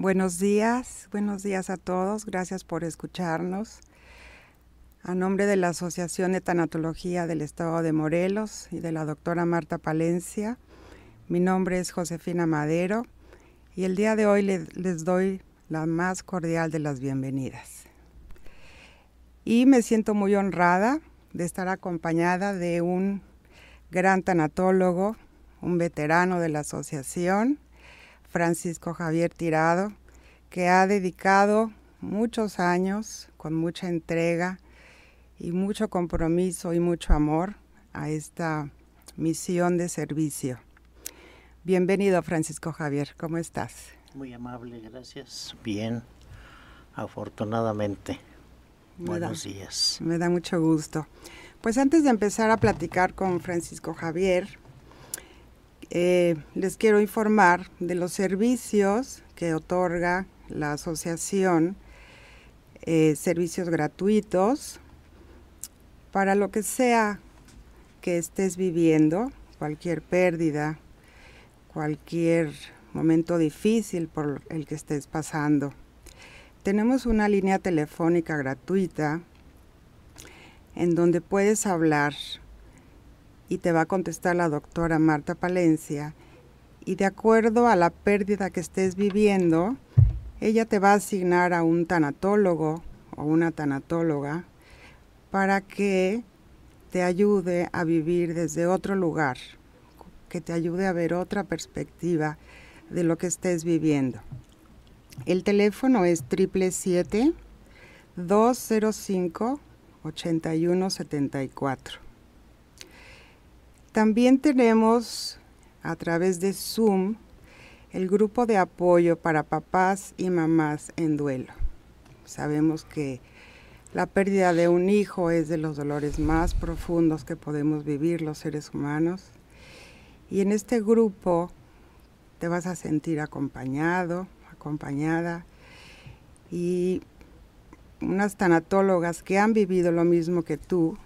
Buenos días, buenos días a todos, gracias por escucharnos. A nombre de la Asociación de Tanatología del Estado de Morelos y de la doctora Marta Palencia, mi nombre es Josefina Madero y el día de hoy les, doy la más cordial de las bienvenidas. Y me siento muy honrada de estar acompañada de un gran tanatólogo, un veterano de la asociación, Francisco Javier Tirado, que ha dedicado muchos años con mucha entrega y mucho compromiso y mucho amor a esta misión de servicio. Bienvenido Francisco Javier, ¿cómo estás? Muy amable, gracias. Bien, afortunadamente. Buenos días. Me da mucho gusto. Pues antes de empezar a platicar con Francisco Javier, eh, les quiero informar de los servicios que otorga la asociación, eh, servicios gratuitos para lo que sea que estés viviendo, cualquier pérdida, cualquier momento difícil por el que estés pasando. Tenemos una línea telefónica gratuita en donde puedes hablar y te va a contestar la doctora Marta Palencia y de acuerdo a la pérdida que estés viviendo, ella te va a asignar a un tanatólogo o una tanatóloga para que te ayude a vivir desde otro lugar, que te ayude a ver otra perspectiva de lo que estés viviendo. El teléfono es 777 205 8174. También tenemos a través de Zoom el grupo de apoyo para papás y mamás en duelo. Sabemos que la pérdida de un hijo es de los dolores más profundos que podemos vivir los seres humanos. Y en este grupo te vas a sentir acompañado, acompañada y unas tanatólogas que han vivido lo mismo que tú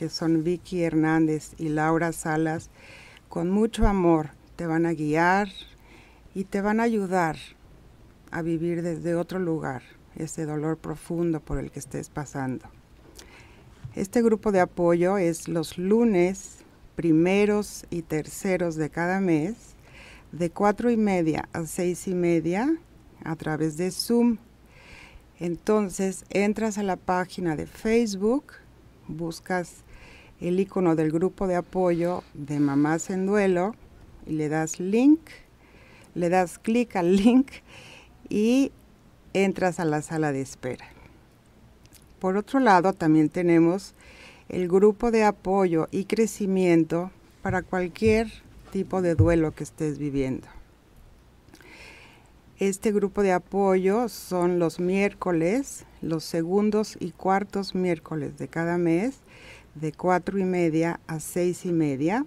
que son Vicky Hernández y Laura Salas, con mucho amor te van a guiar y te van a ayudar a vivir desde otro lugar ese dolor profundo por el que estés pasando. Este grupo de apoyo es los lunes primeros y terceros de cada mes, de cuatro y media a seis y media, a través de Zoom. Entonces entras a la página de Facebook, buscas el icono del grupo de apoyo de Mamás en Duelo y le das link, le das clic al link y entras a la sala de espera. Por otro lado, también tenemos el grupo de apoyo y crecimiento para cualquier tipo de duelo que estés viviendo. Este grupo de apoyo son los miércoles, los segundos y cuartos miércoles de cada mes de cuatro y media a seis y media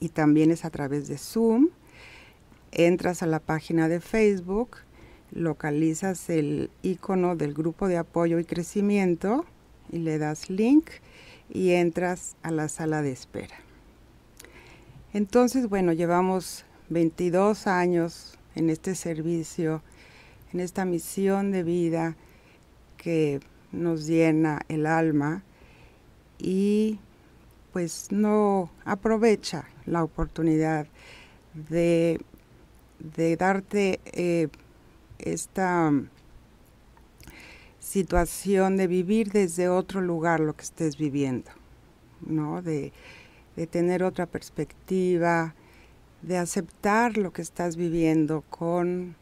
y también es a través de Zoom. Entras a la página de Facebook, localizas el icono del grupo de apoyo y crecimiento y le das link y entras a la sala de espera. Entonces, bueno, llevamos 22 años en este servicio, en esta misión de vida que nos llena el alma y pues no aprovecha la oportunidad de, darte eh, esta situación de vivir desde otro lugar lo que estés viviendo, ¿no? De, de tener otra perspectiva, de aceptar lo que estás viviendo con,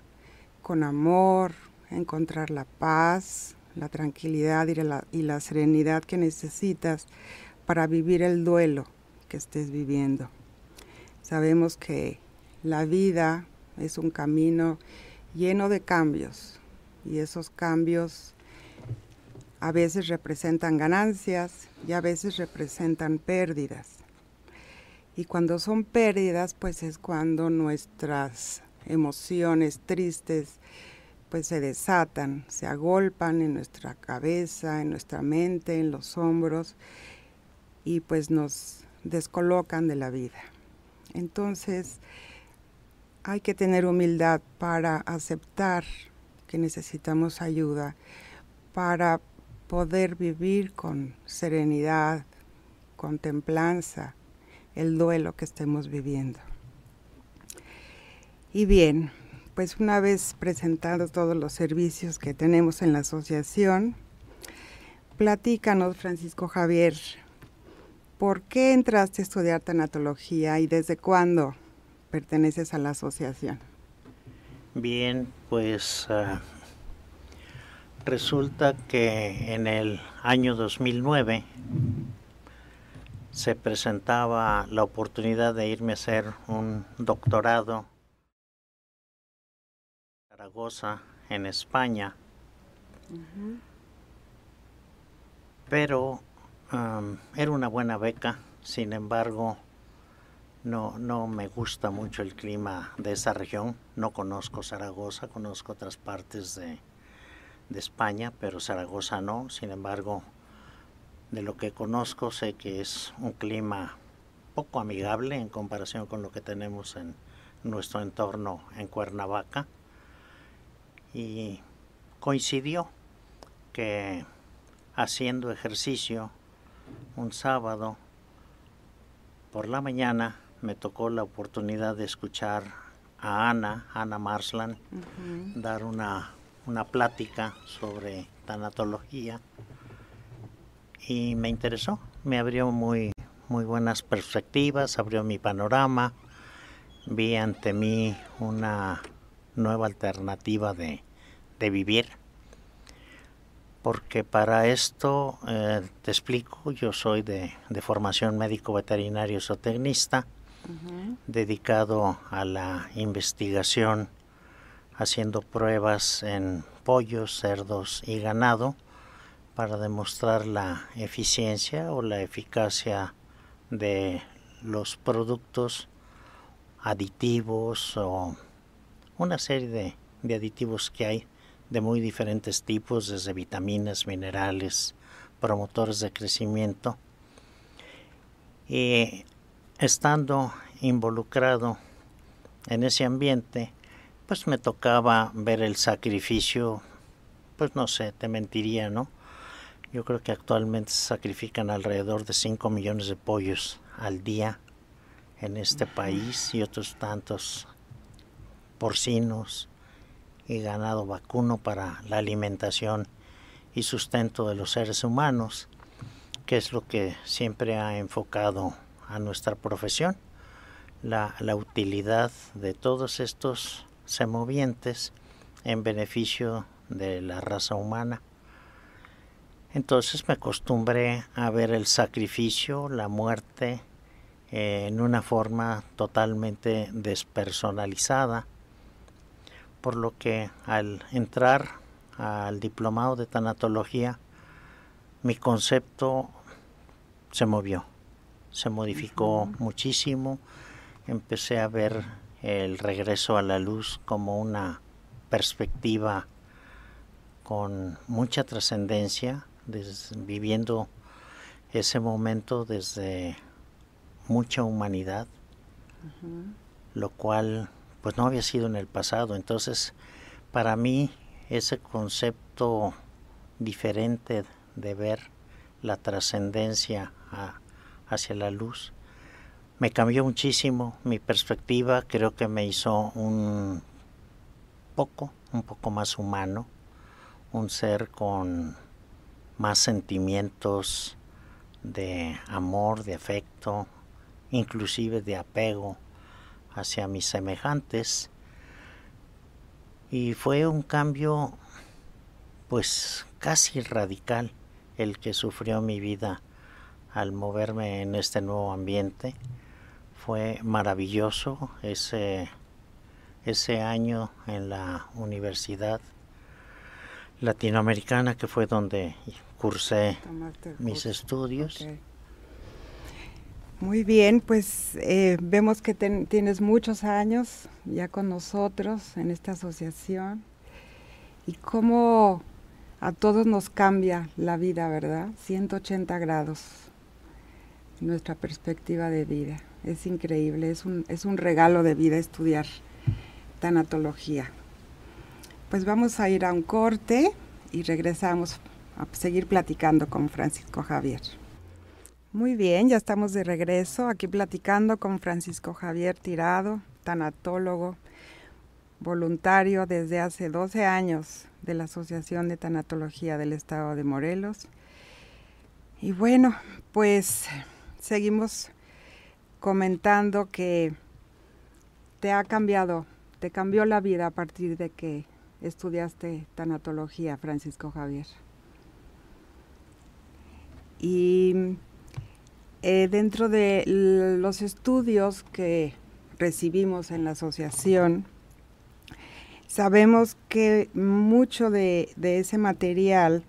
con amor, encontrar la paz, la tranquilidad y la, y la serenidad que necesitas para vivir el duelo que estés viviendo. Sabemos que la vida es un camino lleno de cambios y esos cambios a veces representan ganancias y a veces representan pérdidas. Y cuando son pérdidas, pues es cuando nuestras emociones tristes pues se desatan, se agolpan en nuestra cabeza, en nuestra mente, en los hombros y pues nos descolocan de la vida. Entonces, hay que tener humildad para aceptar que necesitamos ayuda, para poder vivir con serenidad, con templanza, el duelo que estemos viviendo. Y bien, pues una vez presentados todos los servicios que tenemos en la asociación, platícanos, Francisco Javier, ¿por qué entraste a estudiar tanatología y desde cuándo perteneces a la asociación? Bien, pues ah, resulta que en el año 2009 se presentaba la oportunidad de irme a hacer un doctorado Zaragoza, en España. Pero era una buena beca, sin embargo, no, no me gusta mucho el clima de esa región. No conozco Zaragoza, conozco otras partes de, de España, pero Zaragoza no. Sin embargo, de lo que conozco sé que es un clima poco amigable en comparación con lo que tenemos en nuestro entorno en Cuernavaca. Y coincidió que haciendo ejercicio un sábado por la mañana me tocó la oportunidad de escuchar a Ana, Ana Marsland, dar una, una plática sobre tanatología y me interesó, me abrió muy, muy buenas perspectivas, abrió mi panorama, vi ante mí una nueva alternativa de, de vivir. Porque para esto, eh, te explico, yo soy de, formación médico veterinario zootecnista, dedicado a la investigación, haciendo pruebas en pollos, cerdos y ganado para demostrar la eficiencia o la eficacia de los productos aditivos o una serie de aditivos que hay de muy diferentes tipos, desde vitaminas, minerales, promotores de crecimiento. Y estando involucrado en ese ambiente, pues me tocaba ver el sacrificio, pues no sé, te mentiría, ¿no? Yo creo que actualmente se sacrifican alrededor de 5 millones de pollos al día en este país y otros tantos porcinos, y ganado vacuno para la alimentación y sustento de los seres humanos, que es lo que siempre ha enfocado a nuestra profesión, la, la utilidad de todos estos semovientes en beneficio de la raza humana. Entonces me acostumbré a ver el sacrificio, la muerte, en una forma totalmente despersonalizada, por lo que al entrar al diplomado de tanatología, mi concepto se movió, se modificó muchísimo, empecé a ver el regreso a la luz como una perspectiva con mucha trascendencia, viviendo ese momento desde mucha humanidad, lo cual pues no había sido en el pasado. Entonces, para mí, ese concepto diferente de ver la trascendencia hacia la luz me cambió muchísimo mi perspectiva, creo que me hizo un poco, un poco más humano, un ser con más sentimientos de amor, de afecto, inclusive de apego hacia mis semejantes y fue un cambio pues casi radical el que sufrió mi vida al moverme en este nuevo ambiente. Fue maravilloso ese, ese año en la Universidad Latinoamericana que fue donde cursé mis estudios. Muy bien, pues eh, vemos que tienes muchos años ya con nosotros en esta asociación y cómo a todos nos cambia la vida, ¿verdad? 180 grados nuestra perspectiva de vida. Es increíble, es un, es un regalo de vida estudiar tanatología. Pues vamos a ir a un corte y regresamos a seguir platicando con Francisco Javier. Muy bien, ya estamos de regreso aquí platicando con Francisco Javier Tirado, tanatólogo, voluntario desde hace 12 años de la Asociación de Tanatología del Estado de Morelos. Y bueno, pues seguimos comentando que te ha cambiado, te cambió la vida a partir de que estudiaste tanatología, Francisco Javier. Y eh, dentro de los estudios que recibimos en la asociación, sabemos que mucho de, ese material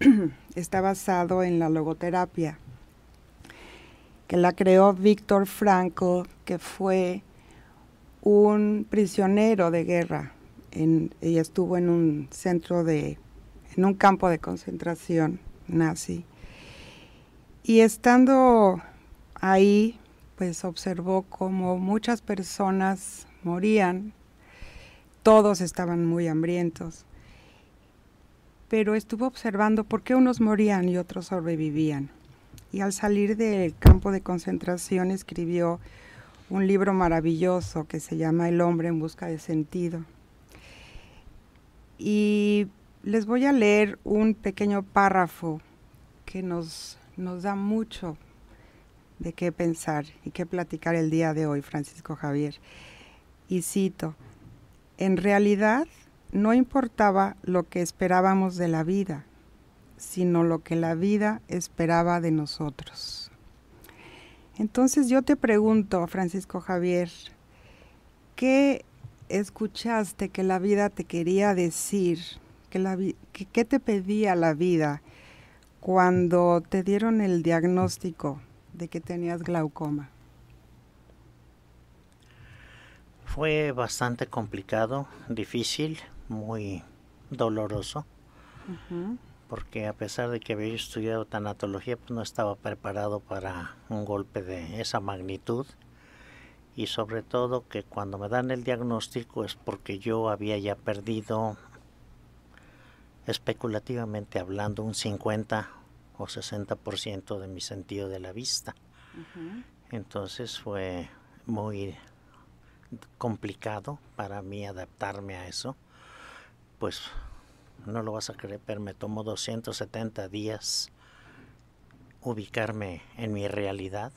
está basado en la logoterapia, que la creó Víctor Franco, que fue un prisionero de guerra en, y estuvo en un centro de, en un campo de concentración nazi. Y estando ahí, pues observó como muchas personas morían, todos estaban muy hambrientos, pero estuvo observando por qué unos morían y otros sobrevivían. Y al salir del campo de concentración escribió un libro maravilloso que se llama El hombre en busca de sentido. Y les voy a leer un pequeño párrafo que nos nos da mucho de qué pensar y qué platicar el día de hoy, Francisco Javier. Y cito, en realidad no importaba lo que esperábamos de la vida, sino lo que la vida esperaba de nosotros. Entonces yo te pregunto, Francisco Javier, ¿qué escuchaste que la vida te quería decir? ¿Qué te pedía la vida? Cuando te dieron el diagnóstico de que tenías glaucoma? Fue bastante complicado, difícil, muy doloroso, porque a pesar de que había estudiado tanatología, pues no estaba preparado para un golpe de esa magnitud. Y sobre todo que cuando me dan el diagnóstico es porque yo había ya perdido especulativamente hablando, un 50 o 60% de mi sentido de la vista. Entonces fue muy complicado para mí adaptarme a eso. Pues no lo vas a creer, pero me tomó 270 días ubicarme en mi realidad.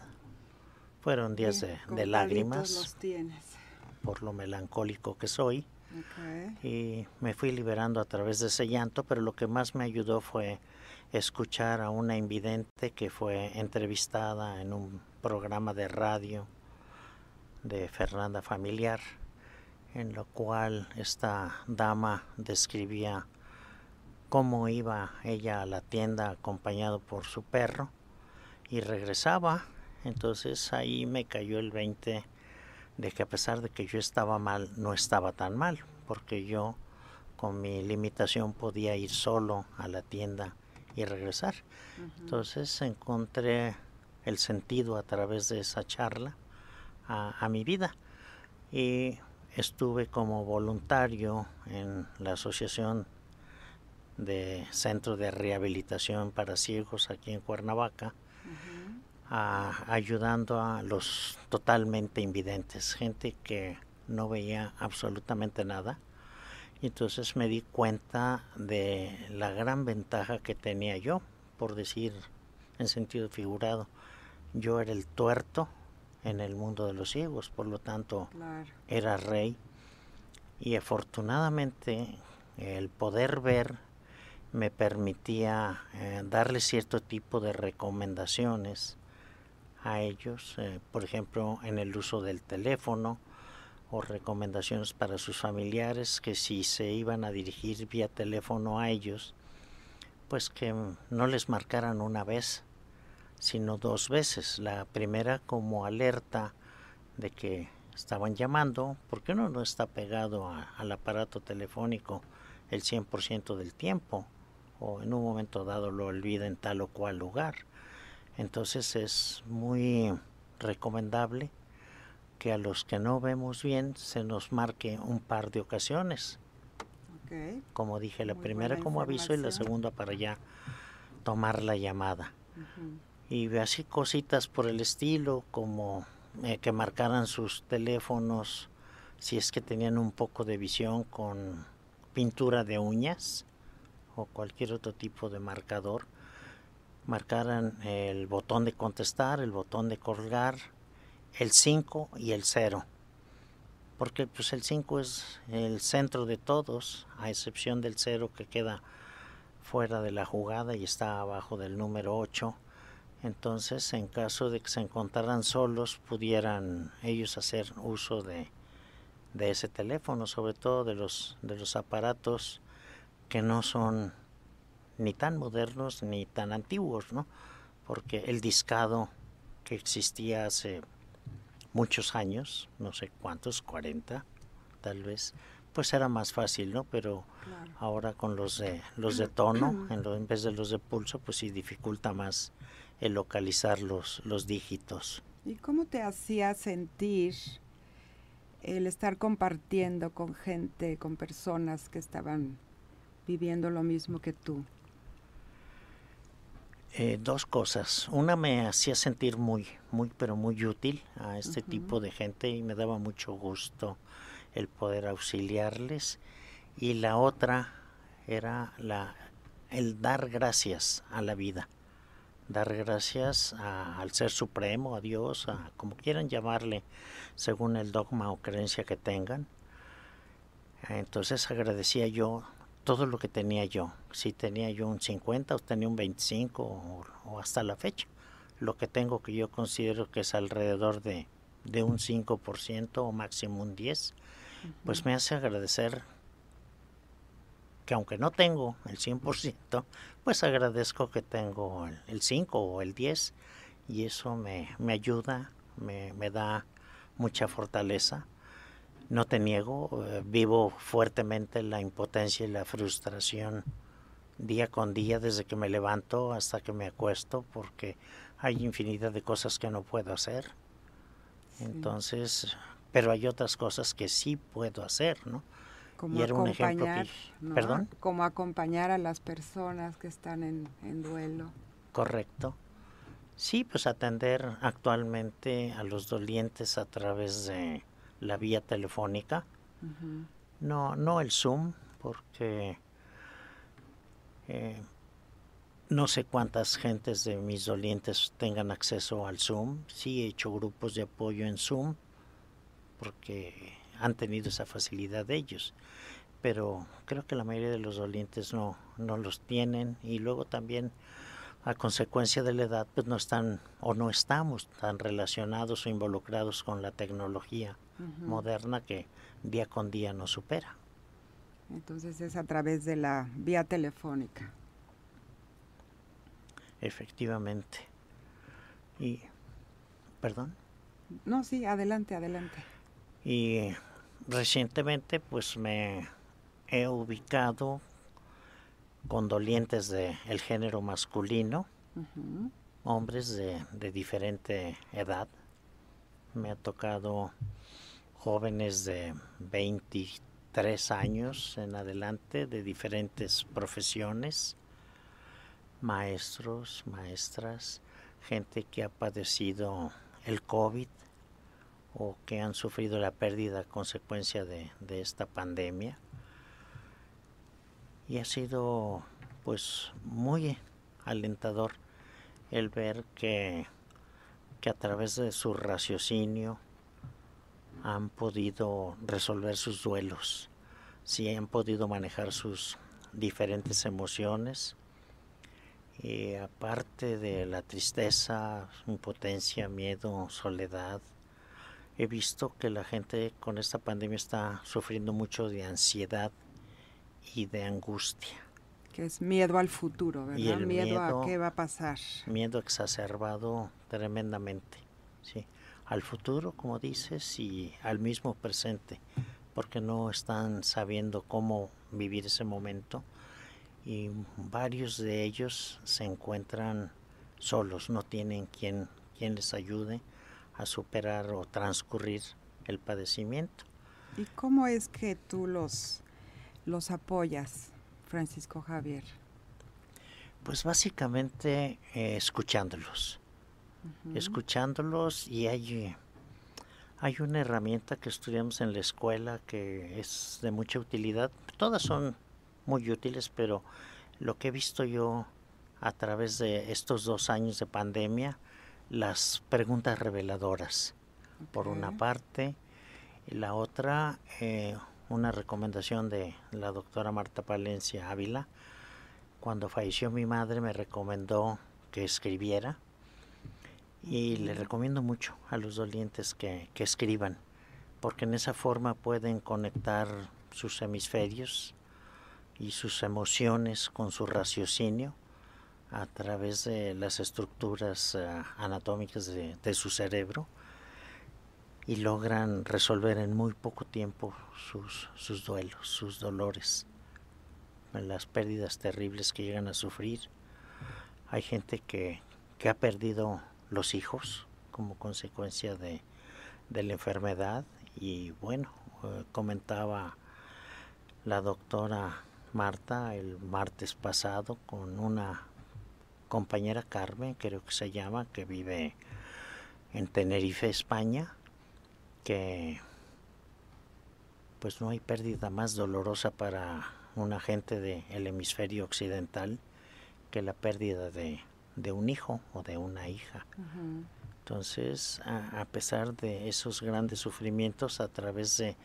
Fueron días de, de lágrimas por lo melancólico que soy y me fui liberando a través de ese llanto, pero lo que más me ayudó fue escuchar a una invidente que fue entrevistada en un programa de radio de Fernanda Familiar, en lo cual esta dama describía cómo iba ella a la tienda acompañado por su perro y regresaba. Entonces ahí me cayó el 20 de que a pesar de que yo estaba mal, no estaba tan mal, porque yo con mi limitación podía ir solo a la tienda y regresar. Entonces encontré el sentido a través de esa charla a, mi vida y estuve como voluntario en la Asociación de Centro de Rehabilitación para Ciegos aquí en Cuernavaca ayudando a los totalmente invidentes, gente que no veía absolutamente nada. Y entonces me di cuenta de la gran ventaja que tenía yo, por decir en sentido figurado. Yo era el tuerto en el mundo de los ciegos, por lo tanto era rey. Y afortunadamente el poder ver me permitía eh, darle cierto tipo de recomendaciones a ellos, eh, por ejemplo, en el uso del teléfono o recomendaciones para sus familiares que si se iban a dirigir vía teléfono a ellos, pues que no les marcaran una vez, sino dos veces. La primera como alerta de que estaban llamando, porque uno no está pegado al aparato telefónico el 100% del tiempo, o en un momento dado lo olvida en tal o cual lugar. Entonces es muy recomendable que a los que no vemos bien se nos marque un par de ocasiones. Como dije, la primera como aviso y la segunda para ya tomar la llamada. Y así cositas por el estilo, como eh, que marcaran sus teléfonos si es que tenían un poco de visión con pintura de uñas o cualquier otro tipo de marcador, marcaran el botón de contestar, el botón de colgar, el 5 y el 0. Porque pues el 5 es el centro de todos, a excepción del 0 que queda fuera de la jugada y está abajo del número 8. Entonces, en caso de que se encontraran solos, pudieran ellos hacer uso de, de ese teléfono, sobre todo de los, de los aparatos que no son ni tan modernos ni tan antiguos, ¿no? Porque el discado que existía hace muchos años, no sé cuántos, 40 tal vez, pues era más fácil, ¿no? Pero ahora con los de, los de tono, en, en, vez de los de pulso, pues sí dificulta más el localizar los, los dígitos. ¿Y cómo te hacía sentir el estar compartiendo con gente, con personas que estaban viviendo lo mismo que tú? Eh, dos cosas. Una me hacía sentir muy, muy, pero muy útil a este tipo de gente y me daba mucho gusto el poder auxiliarles. Y la otra era la, el dar gracias a la vida. Dar gracias al Ser Supremo, a Dios, a como quieran llamarle, según el dogma o creencia que tengan. Entonces agradecía yo todo lo que tenía yo. Si tenía yo un 50 o tenía un 25 o, hasta la fecha. Lo que tengo que yo considero que es alrededor de, de un 5% o máximo un 10%, pues me hace agradecer que aunque no tengo el 100%, pues agradezco que tengo el, 5 o el 10 y eso me, me ayuda, me, me da mucha fortaleza no te niego, eh, vivo fuertemente la impotencia y la frustración día con día desde que me levanto hasta que me acuesto porque hay infinidad de cosas que no puedo hacer. Entonces, pero hay otras cosas que sí puedo hacer, ¿no? Como y era un ejemplo ¿Perdón? Como acompañar a las personas que están en, en duelo. Correcto. Sí, pues atender actualmente a los dolientes a través de la vía telefónica. No, no el Zoom, porque eh, no sé cuántas gentes de mis dolientes tengan acceso al Zoom. Sí he hecho grupos de apoyo en Zoom, porque han tenido esa facilidad de ellos. Pero creo que la mayoría de los dolientes no, no los tienen y luego también a consecuencia de la edad pues no están o no estamos tan relacionados o involucrados con la tecnología moderna que día con día nos supera. Entonces es a través de la vía telefónica. Efectivamente. Y, perdón. No, sí, adelante, adelante. Y recientemente pues me he ubicado con dolientes del el género masculino, hombres de, de diferente edad. Me ha tocado jóvenes de 23 años en adelante de diferentes profesiones, maestros, maestras, gente que ha padecido el COVID o que han sufrido la pérdida a consecuencia de, de esta pandemia. Y ha sido pues muy alentador el ver que, que a través de su raciocinio, han podido resolver sus duelos, si han podido manejar sus diferentes emociones. Y aparte de la tristeza, impotencia, miedo, soledad, he visto que la gente con esta pandemia está sufriendo mucho de ansiedad y de angustia. Que es miedo al futuro, ¿verdad? Y miedo, a qué va a pasar. Miedo exacerbado tremendamente, sí al futuro, como dices, y al mismo presente, porque no están sabiendo cómo vivir ese momento y varios de ellos se encuentran solos, no tienen quien, quien les ayude a superar o transcurrir el padecimiento. ¿Y cómo es que tú los, los apoyas, Francisco Javier? Pues básicamente eh, escuchándolos, escuchándolos y hay, hay una herramienta que estudiamos en la escuela que es de mucha utilidad. Todas son muy útiles, pero lo que he visto yo a través de estos dos años de pandemia, las preguntas reveladoras, por una parte, y la otra, eh, una recomendación de la doctora Marta Palencia Ávila, cuando falleció mi madre me recomendó que escribiera y le recomiendo mucho a los dolientes que, que escriban, porque en esa forma pueden conectar sus hemisferios y sus emociones con su raciocinio a través de las estructuras eh, anatómicas de, su cerebro y logran resolver en muy poco tiempo sus, sus duelos, sus dolores, las pérdidas terribles que llegan a sufrir. Hay gente que, que ha perdido los hijos como consecuencia de, de la enfermedad. Y bueno, eh, comentaba la doctora Marta el martes pasado con una compañera Carmen, creo que se llama, que vive en Tenerife, España, que pues no hay pérdida más dolorosa para una gente del hemisferio occidental que la pérdida de, un hijo o de una hija. Entonces, a, pesar de esos grandes sufrimientos, a través de,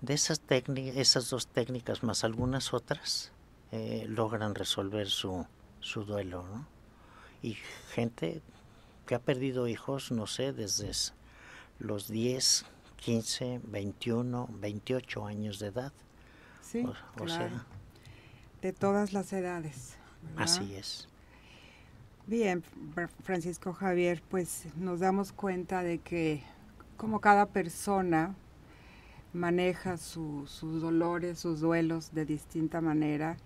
de esas, esas dos técnicas más algunas otras, eh, logran resolver su, su duelo, ¿no? Y gente que ha perdido hijos, no sé, desde los 10, 15, 21, 28 años de edad. Sí, claro. de todas las edades. Así es. Bien, Francisco Javier, pues nos damos cuenta de que como cada persona maneja sus dolores, sus duelos de distinta manera,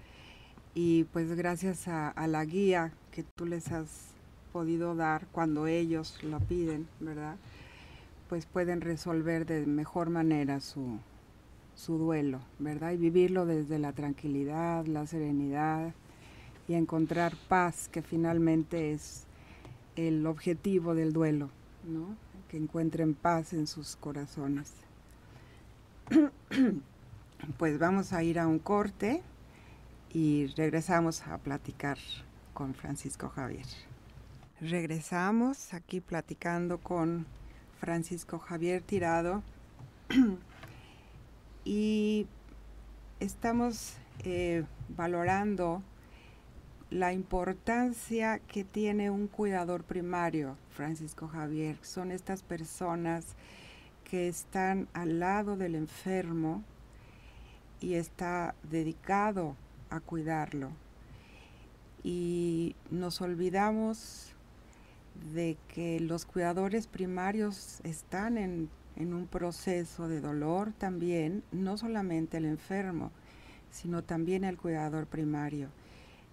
y pues gracias a, la guía que tú les has podido dar cuando ellos lo piden, ¿verdad? Pues pueden resolver de mejor manera su, su duelo, ¿verdad? Y vivirlo desde la tranquilidad, la serenidad y encontrar paz, que finalmente es el objetivo del duelo, ¿no? Que encuentren paz en sus corazones. pues vamos a ir a un corte y regresamos a platicar con Francisco Javier. Regresamos aquí platicando con Francisco Javier Tirado y estamos eh, valorando la importancia que tiene un cuidador primario, Francisco Javier. Son estas personas que están al lado del enfermo y está dedicado a cuidarlo. Y nos olvidamos de que los cuidadores primarios están en, en un proceso de dolor también, no solamente el enfermo, sino también el cuidador primario.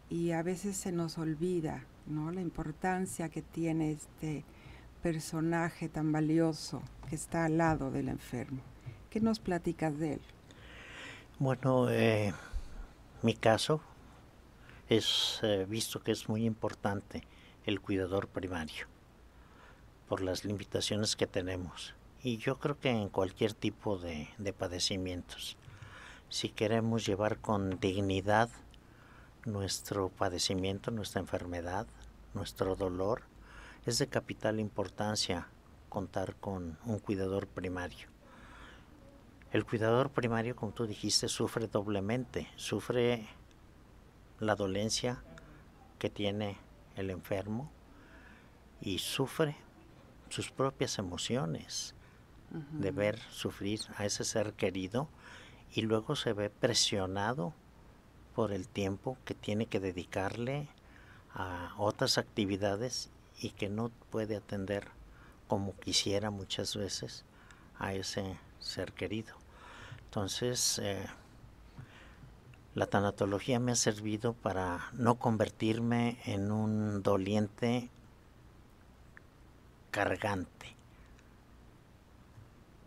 Y a veces se nos olvida ¿no? la importancia que tiene este personaje tan valioso que está al lado del enfermo. ¿Qué nos platicas de él? Bueno, eh, mi caso es eh, visto que es muy importante el cuidador primario por las limitaciones que tenemos y yo creo que en cualquier tipo de, de padecimientos si queremos llevar con dignidad nuestro padecimiento, nuestra enfermedad, nuestro dolor, es de capital importancia contar con un cuidador primario. El cuidador primario, como tú dijiste, sufre doblemente. Sufre la dolencia que tiene el enfermo y sufre sus propias emociones de ver sufrir a ese ser querido y luego se ve presionado por el tiempo que tiene que dedicarle a otras actividades y que no puede atender como quisiera muchas veces a ese ser querido. Entonces, eh, la tanatología me ha servido para no convertirme en un doliente cargante,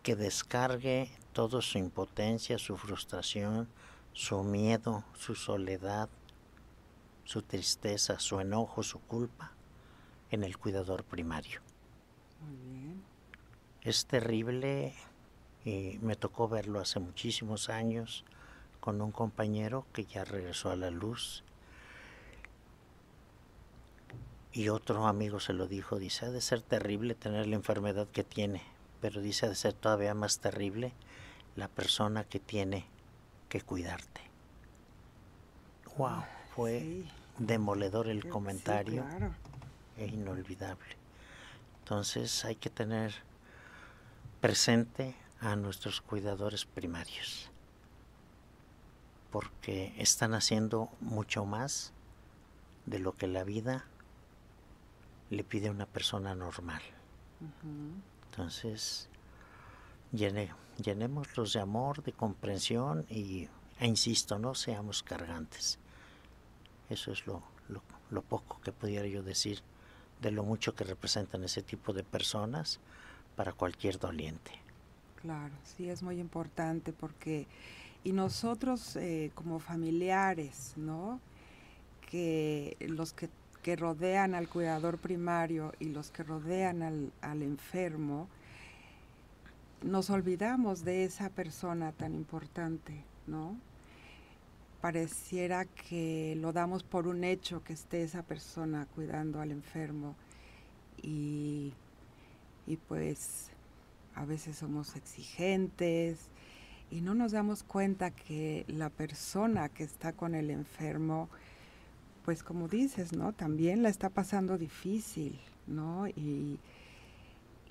que descargue toda su impotencia, su frustración, su miedo, su soledad, su tristeza, su enojo, su culpa en el cuidador primario. Es terrible y me tocó verlo hace muchísimos años con un compañero que ya regresó a la luz. Y otro amigo se lo dijo, dice, ha de ser terrible tener la enfermedad que tiene, pero dice, ha de ser todavía más terrible la persona que tiene que cuidarte. Wow, fue demoledor el comentario e inolvidable. Entonces hay que tener presente a nuestros cuidadores primarios, porque están haciendo mucho más de lo que la vida le pide a una persona normal. Entonces, llene, llenémoslos de amor, de comprensión y, e insisto, no seamos cargantes. Eso es lo, lo, poco que pudiera yo decir de lo mucho que representan ese tipo de personas para cualquier doliente. Claro, sí, es muy importante porque, y nosotros eh, como familiares, ¿no? Que los que, que, rodean al cuidador primario y los que rodean al, al enfermo, nos olvidamos de esa persona tan importante, ¿no? Pareciera que lo damos por un hecho que esté esa persona cuidando al enfermo y, y pues a veces somos exigentes y no nos damos cuenta que la persona que está con el enfermo, pues como dices, ¿no? También la está pasando difícil, ¿no? Y,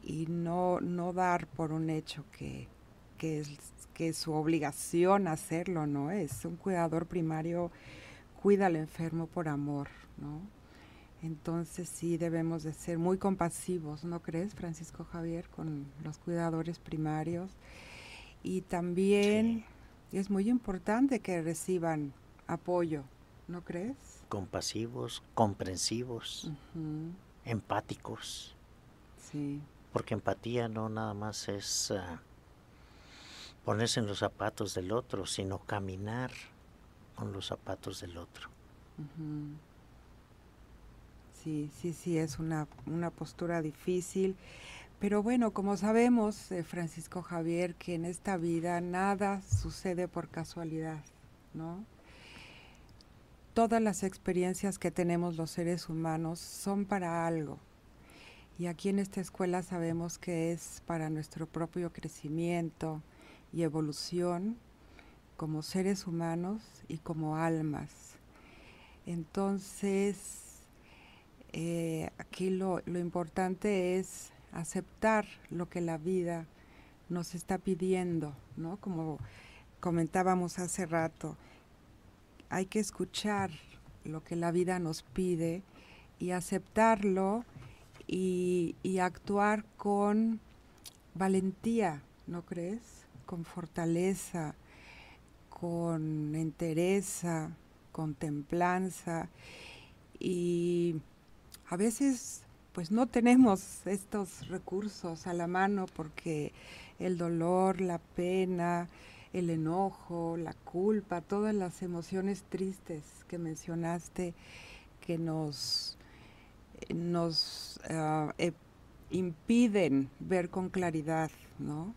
y no, no dar por un hecho que, que, es, que su obligación hacerlo, ¿no? Es un cuidador primario, cuida al enfermo por amor, ¿no? Entonces sí debemos de ser muy compasivos, ¿no crees, Francisco Javier, con los cuidadores primarios? Y también es muy importante que reciban apoyo, ¿no crees? Compasivos, comprensivos, empáticos. Sí porque empatía no nada más es ah, ponerse en los zapatos del otro, sino caminar con los zapatos del otro. Sí, sí, sí, es una, postura difícil, pero bueno, como sabemos, eh, Francisco Javier, que en esta vida nada sucede por casualidad, ¿no? Todas las experiencias que tenemos los seres humanos son para algo y aquí en esta escuela sabemos que es para nuestro propio crecimiento y evolución como seres humanos y como almas. Entonces, eh, aquí lo, lo importante es aceptar lo que la vida nos está pidiendo, ¿no? Como comentábamos hace rato, hay que escuchar lo que la vida nos pide y aceptarlo y, actuar con valentía, ¿no crees? Con fortaleza, con entereza, con templanza y a veces pues no tenemos estos recursos a la mano porque el dolor, la pena, el enojo, la culpa, todas las emociones tristes que mencionaste que nos nos ah, eh, impiden ver con claridad, ¿no?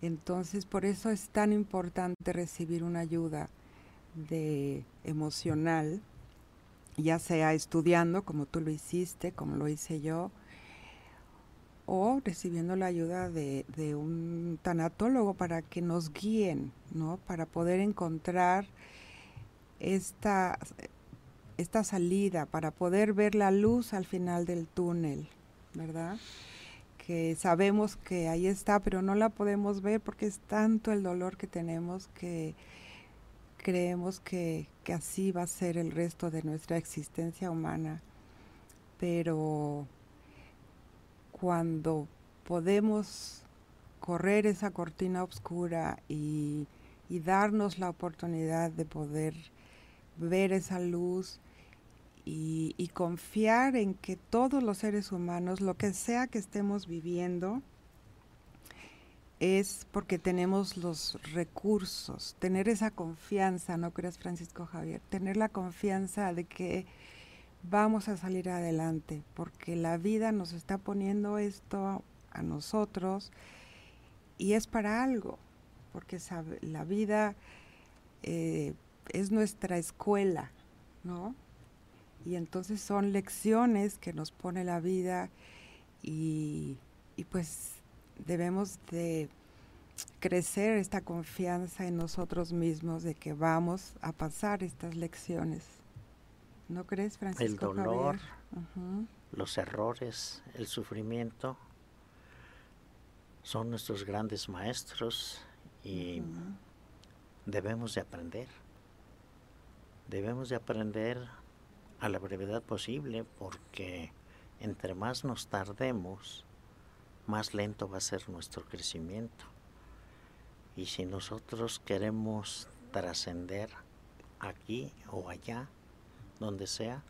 Entonces, por eso es tan importante recibir una ayuda de emocional, ya sea estudiando, como tú lo hiciste, como lo hice yo, o recibiendo la ayuda de, de un tanatólogo para que nos guíen, ¿no? Para poder encontrar esta esta salida, para poder ver la luz al final del túnel, ¿verdad? Que sabemos que ahí está, pero no la podemos ver porque es tanto el dolor que tenemos que creemos que, que así va a ser el resto de nuestra existencia humana. Pero cuando podemos correr esa cortina oscura y, y darnos la oportunidad de poder ver esa luz y, confiar en que todos los seres humanos, lo que sea que estemos viviendo, es porque tenemos los recursos, tener esa confianza, ¿no crees Francisco Javier? Tener la confianza de que vamos a salir adelante, porque la vida nos está poniendo esto a nosotros y es para algo, porque la vida eh, es nuestra escuela, ¿no? Y entonces son lecciones que nos pone la vida y, y pues debemos de crecer esta confianza en nosotros mismos de que vamos a pasar estas lecciones. ¿No crees, Francisco? El dolor, los errores, el sufrimiento son nuestros grandes maestros y debemos de aprender. Debemos de aprender a la brevedad posible porque entre más nos tardemos, más lento va a ser nuestro crecimiento. Y si nosotros queremos trascender aquí o allá, donde sea,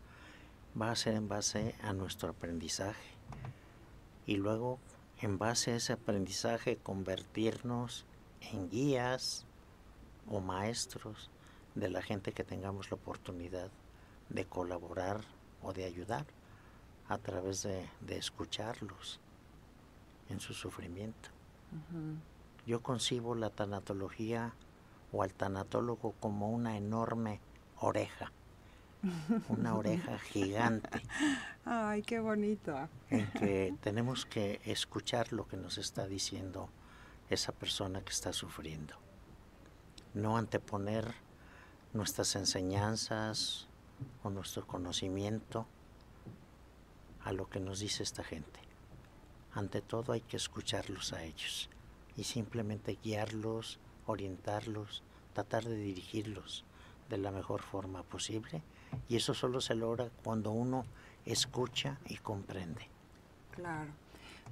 va a ser en base a nuestro aprendizaje. Y luego, en base a ese aprendizaje, convertirnos en guías o maestros de la gente que tengamos la oportunidad de colaborar o de ayudar a través de, escucharlos en su sufrimiento. Yo concibo la tanatología o al tanatólogo como una enorme oreja, una oreja gigante. Ay, qué bonito. En que tenemos que escuchar lo que nos está diciendo esa persona que está sufriendo. No anteponer nuestras enseñanzas o nuestro conocimiento a lo que nos dice esta gente. Ante todo hay que escucharlos a ellos y simplemente guiarlos, orientarlos, tratar de dirigirlos de la mejor forma posible. Y eso solo se logra cuando uno escucha y comprende. Claro,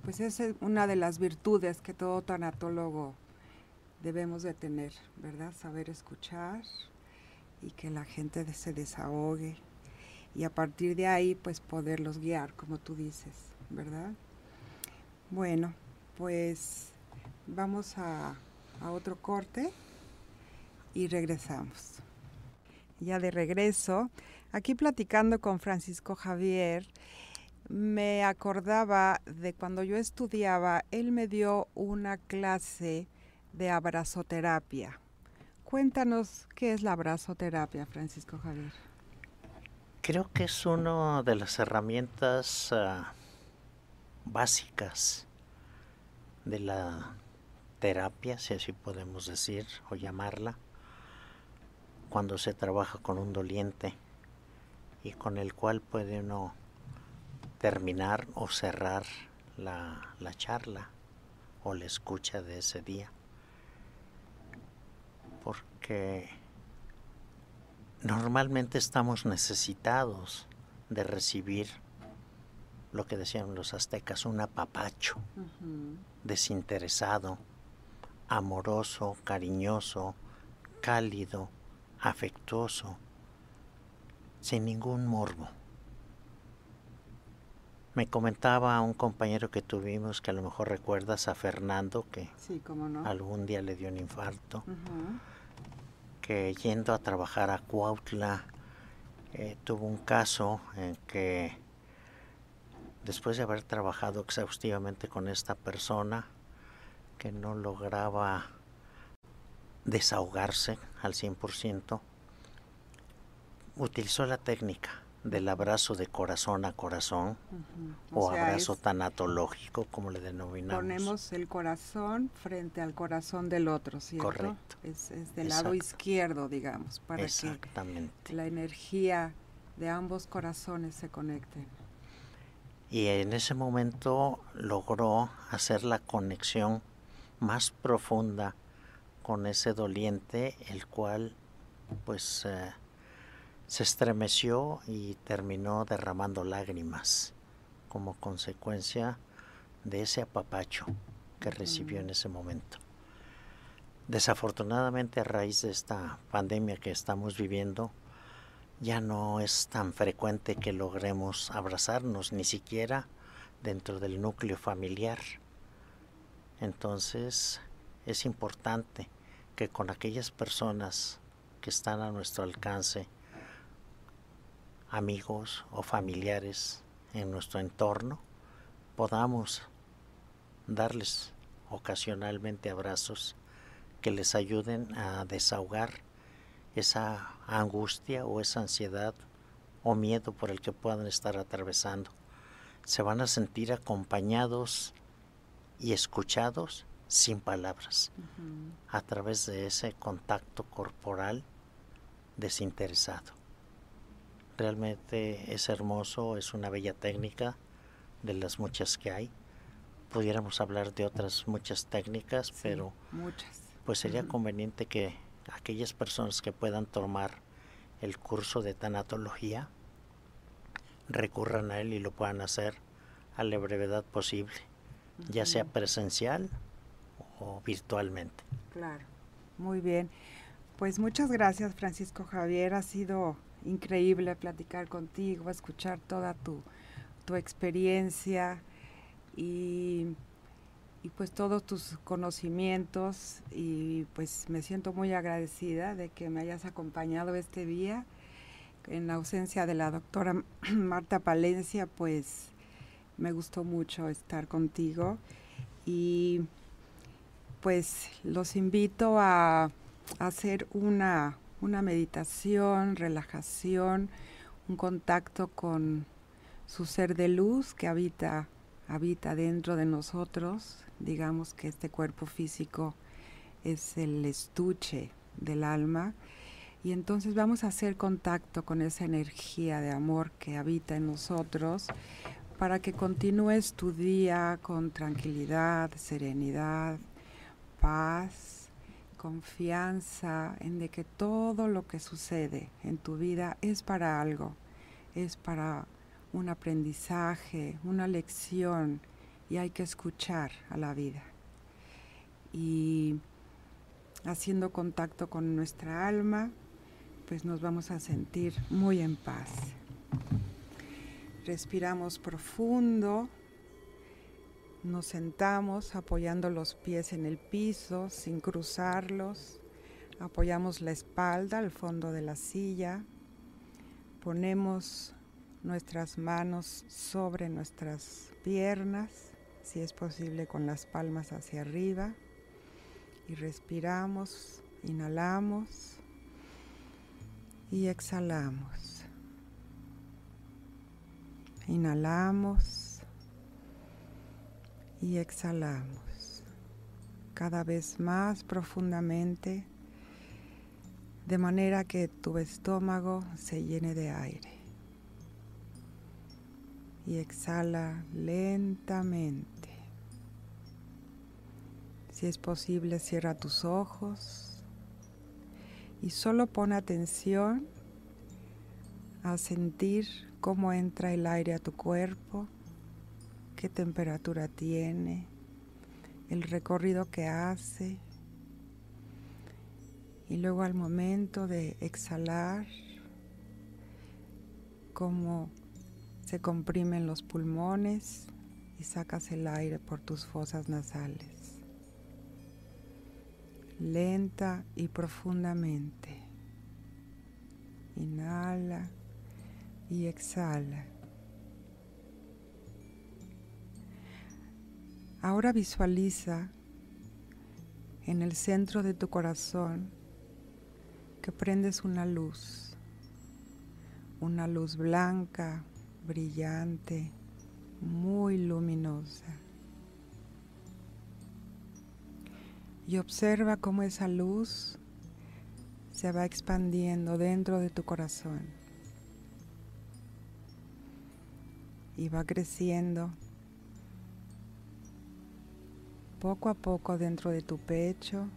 pues esa es una de las virtudes que todo tanatólogo debemos de tener, ¿verdad? Saber escuchar y que la gente se desahogue y a partir de ahí pues poderlos guiar, como tú dices, ¿verdad? Bueno, pues vamos a, otro corte y regresamos. Ya de regreso, aquí platicando con Francisco Javier, me acordaba de cuando yo estudiaba, él me dio una clase de abrazoterapia. Cuéntanos qué es la abrazoterapia, Francisco Javier. Creo que es una de las herramientas ah, básicas de la terapia, si así podemos decir o llamarla, cuando se trabaja con un doliente y con el cual puede uno terminar o cerrar la, la charla o la escucha de ese día. Porque normalmente estamos necesitados de recibir lo que decían los aztecas, un apapacho, desinteresado, amoroso, cariñoso, cálido, afectuoso, sin ningún morbo. Me comentaba un compañero que tuvimos, que a lo mejor recuerdas a Fernando, que algún día le dio un infarto, que yendo a trabajar a Cuautla, eh, tuvo un caso en que después de haber trabajado exhaustivamente con esta persona que no lograba desahogarse al 100%, utilizó la técnica del abrazo de corazón a corazón o, abrazo tanatológico, como le denominamos. Ponemos el corazón frente al corazón del otro, ¿cierto? Correcto. Es, del lado izquierdo, digamos, para que la energía de ambos corazones se conecten y en ese momento logró hacer la conexión más profunda con ese doliente, el cual pues eh, se estremeció y terminó derramando lágrimas como consecuencia de ese apapacho que recibió en ese momento. Desafortunadamente a raíz de esta pandemia que estamos viviendo, ya no es tan frecuente que logremos abrazarnos, ni siquiera dentro del núcleo familiar. Entonces es importante que con aquellas personas que están a nuestro alcance, amigos o familiares en nuestro entorno, podamos darles ocasionalmente abrazos que les ayuden a desahogar esa angustia o esa ansiedad o miedo por el que puedan estar atravesando. Se van a sentir acompañados y escuchados sin palabras, a través de ese contacto corporal desinteresado. Realmente es hermoso, es una bella técnica de las muchas que hay. Pudiéramos hablar de otras muchas técnicas, pero pues sería conveniente que aquellas personas que puedan tomar el curso de tanatología recurran a él y lo puedan hacer a la brevedad posible, ya sea presencial o virtualmente. Claro, muy bien. Pues muchas gracias Francisco Javier, ha sido increíble platicar contigo, escuchar toda tu, tu experiencia y y pues todos tus conocimientos y pues me siento muy agradecida de que me hayas acompañado este día. En la ausencia de la doctora Marta Palencia, pues me gustó mucho estar contigo y pues los invito a, hacer una, una meditación, relajación, un contacto con su ser de luz que habita habita dentro de nosotros, digamos que este cuerpo físico es el estuche del alma. Y entonces vamos a hacer contacto con esa energía de amor que habita en nosotros para que continúes tu día con tranquilidad, serenidad, paz, confianza en de que todo lo que sucede en tu vida es para algo, es para un aprendizaje, una lección y hay que escuchar a la vida. Y haciendo contacto con nuestra alma, pues nos vamos a sentir muy en paz. Respiramos profundo, nos sentamos apoyando los pies en el piso sin cruzarlos, apoyamos la espalda al fondo de la silla, ponemos nuestras manos sobre nuestras piernas, si es posible con las palmas hacia arriba. Y respiramos, inhalamos y exhalamos. Inhalamos y exhalamos cada vez más profundamente de manera que tu estómago se llene de aire y exhala lentamente. Si es posible, cierra tus ojos y solo pon atención a sentir cómo entra el aire a tu cuerpo, qué temperatura tiene, el recorrido que hace. Y luego al momento de exhalar, cómo se comprimen los pulmones y sacas el aire por tus fosas nasales. Lenta y profundamente. Inhala y exhala. Ahora visualiza en el centro de tu corazón que prendes una luz, una luz blanca, brillante, muy luminosa. Y observa cómo esa luz se va expandiendo dentro de tu corazón. Y va creciendo poco a poco dentro de tu pecho.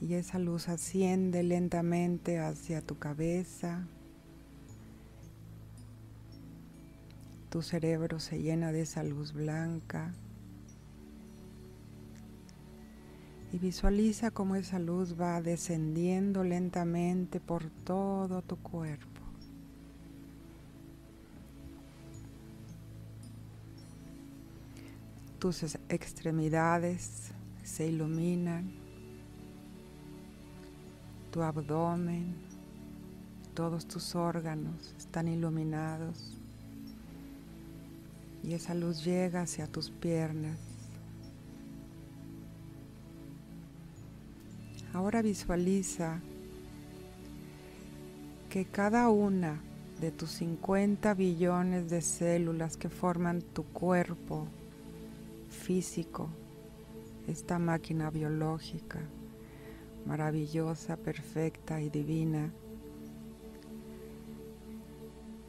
Y esa luz asciende lentamente hacia tu cabeza, Tu cerebro se llena de esa luz blanca Y visualiza cómo esa luz va descendiendo lentamente por todo tu cuerpo. Tus extremidades se iluminan, tu abdomen, todos tus órganos están iluminados y esa luz llega hacia tus piernas. Ahora visualiza que cada una de tus 50 billones de células que forman tu cuerpo físico, esta máquina biológica maravillosa, perfecta y divina,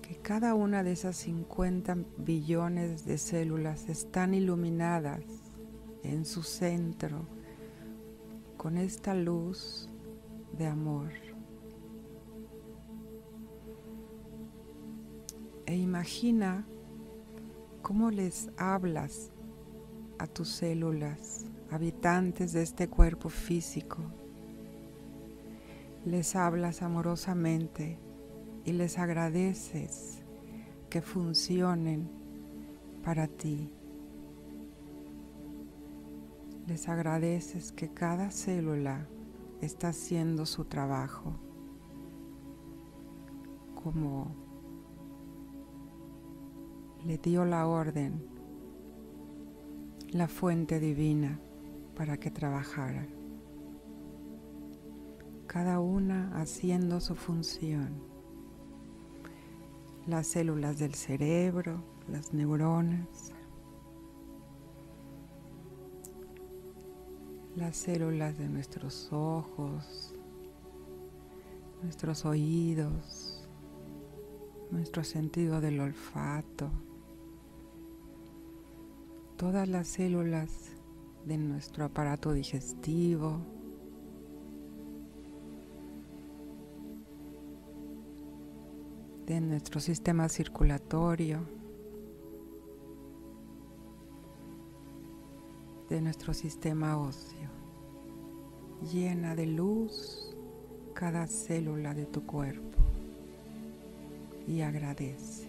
que cada una de esas 50 billones de células están iluminadas en su centro con esta luz de amor. E imagina cómo les hablas a tus células, habitantes de este cuerpo físico. Les hablas amorosamente y les agradeces que funcionen para ti. Les agradeces que cada célula está haciendo su trabajo como le dio la orden la fuente divina para que trabajara, cada una haciendo su función. Las células del cerebro, las neuronas, las células de nuestros ojos, nuestros oídos, nuestro sentido del olfato, todas las células de nuestro aparato digestivo, de nuestro sistema circulatorio, de nuestro sistema óseo. Llena de luz cada célula de tu cuerpo y agradece.